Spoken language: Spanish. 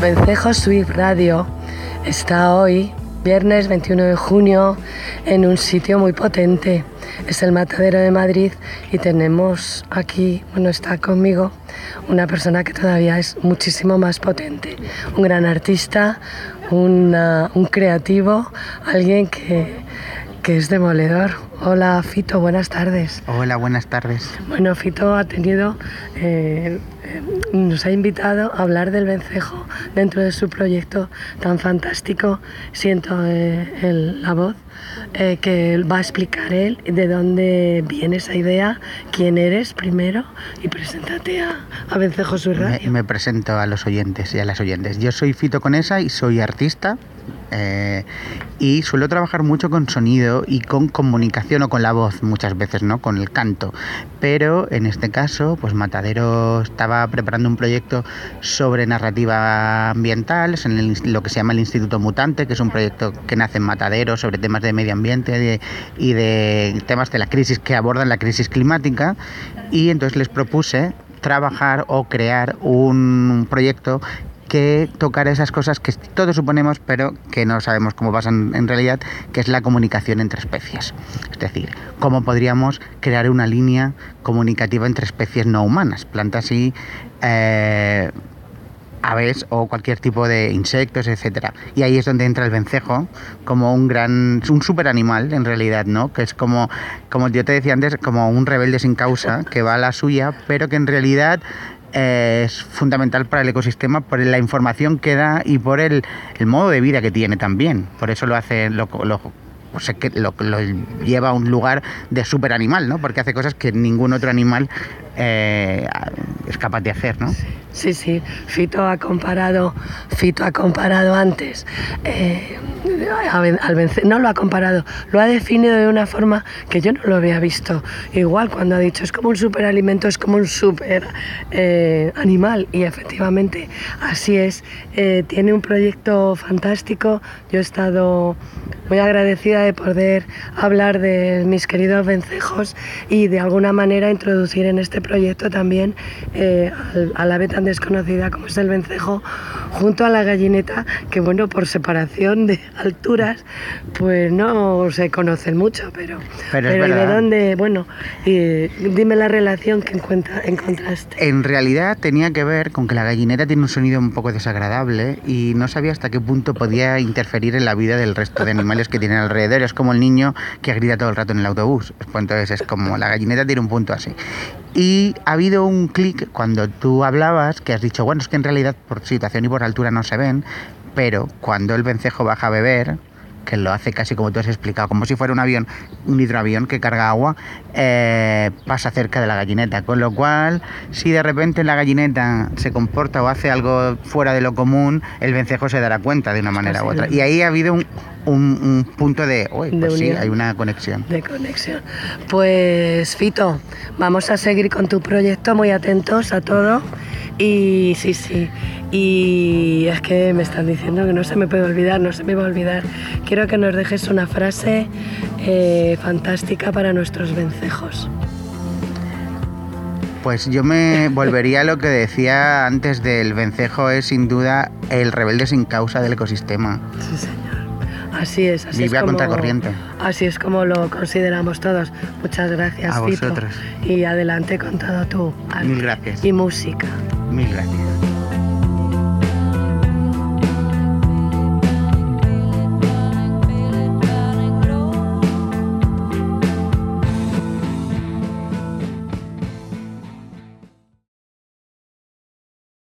Vencejo Swift Radio está hoy, viernes 21 de junio, en un sitio muy potente. Es el Matadero de Madrid y tenemos aquí, bueno, está conmigo una persona que todavía es muchísimo más potente. Un gran artista, un creativo, alguien que, que es demoledor. Hola Fito, buenas tardes. Hola, buenas tardes. Bueno, Fito ha tenido eh, nos ha invitado a hablar del vencejo dentro de su proyecto tan fantástico. Siento eh, la voz eh, que va a explicar él de dónde viene esa idea, quién eres primero y preséntate a, a Vencejo Sur Radio. Me, me, presento a los oyentes y a las oyentes. Yo soy Fito Conesa y soy artista. Eh, y suelo trabajar mucho con sonido y con comunicación o con la voz muchas veces, ¿no? Con el canto. Pero en este caso, pues Matadero estaba preparando un proyecto sobre narrativa ambiental, en lo que se llama el Instituto Mutante, que es un proyecto que nace en Matadero sobre temas de medio ambiente y de temas de la crisis que abordan la crisis climática. Y entonces les propuse trabajar o crear un proyecto que tocar esas cosas que todos suponemos, pero que no sabemos cómo pasan en realidad, que es la comunicación entre especies. Es decir, cómo podríamos crear una línea comunicativa entre especies no humanas, plantas y eh, aves o cualquier tipo de insectos, etcétera. Y ahí es donde entra el vencejo como un gran, un super animal en realidad, ¿no? Que es como, como yo te decía antes, como un rebelde sin causa que va a la suya, pero que en realidad es fundamental para el ecosistema por la información que da y por el, modo de vida que tiene también. Por eso lo hace, lo, lo, lo, lo lleva a un lugar de super animal, ¿no? Porque hace cosas que ningún otro animal eh, es capaz de hacer, ¿no? Sí, sí. Fito ha comparado, Fito ha comparado antes. Eh, al vencer, no lo ha comparado, lo ha definido de una forma que yo no lo había visto. Igual cuando ha dicho es como un superalimento, es como un super eh, animal y efectivamente así es. tiene un proyecto fantástico. Yo he estado muy agradecida de poder hablar de mis queridos vencejos y de alguna manera introducir en este proyecto también eh, a la ave tan desconocida como es el vencejo junto a la gallineta que bueno por separación de alturas pues no se conocen mucho pero, pero, de dónde bueno dime la relación que encontraste. En realidad tenía que ver con que la gallineta tiene un sonido un poco desagradable y no sabía hasta qué punto podía interferir en la vida del resto de animales que tienen alrededor. Es como el niño que grita todo el rato en el autobús. Pues entonces es como la gallineta tiene un punto así y ha habido un clic cuando tú hablabas que has dicho, bueno, es que en realidad por situación y por altura no se ven, pero cuando el vencejo baja a beber, que lo hace casi como tú has explicado, como si fuera un avión, un hidroavión que carga agua, eh, pasa cerca de la gallineta. Con lo cual, si de repente la gallineta se comporta o hace algo fuera de lo común, el vencejo se dará cuenta de una manera u otra. Y ahí ha habido un, un, punto de, pues sí, hay una conexión. De conexión. Pues Fito, vamos a seguir con tu proyecto, muy atentos a todo. Y sí, sí. Y es que me están diciendo que no se me puede olvidar, no se me va a olvidar. Quiero que nos dejes una frase eh, fantástica para nuestros vencejos. Pues yo me volvería a lo que decía antes del vencejo, es sin duda el rebelde sin causa del ecosistema. Sí, señor. Así es, así Vive es como, corriente. Así es como lo consideramos todos. Muchas gracias, a vosotros. Y adelante con todo. Mil gracias. Y música. Mil gracias.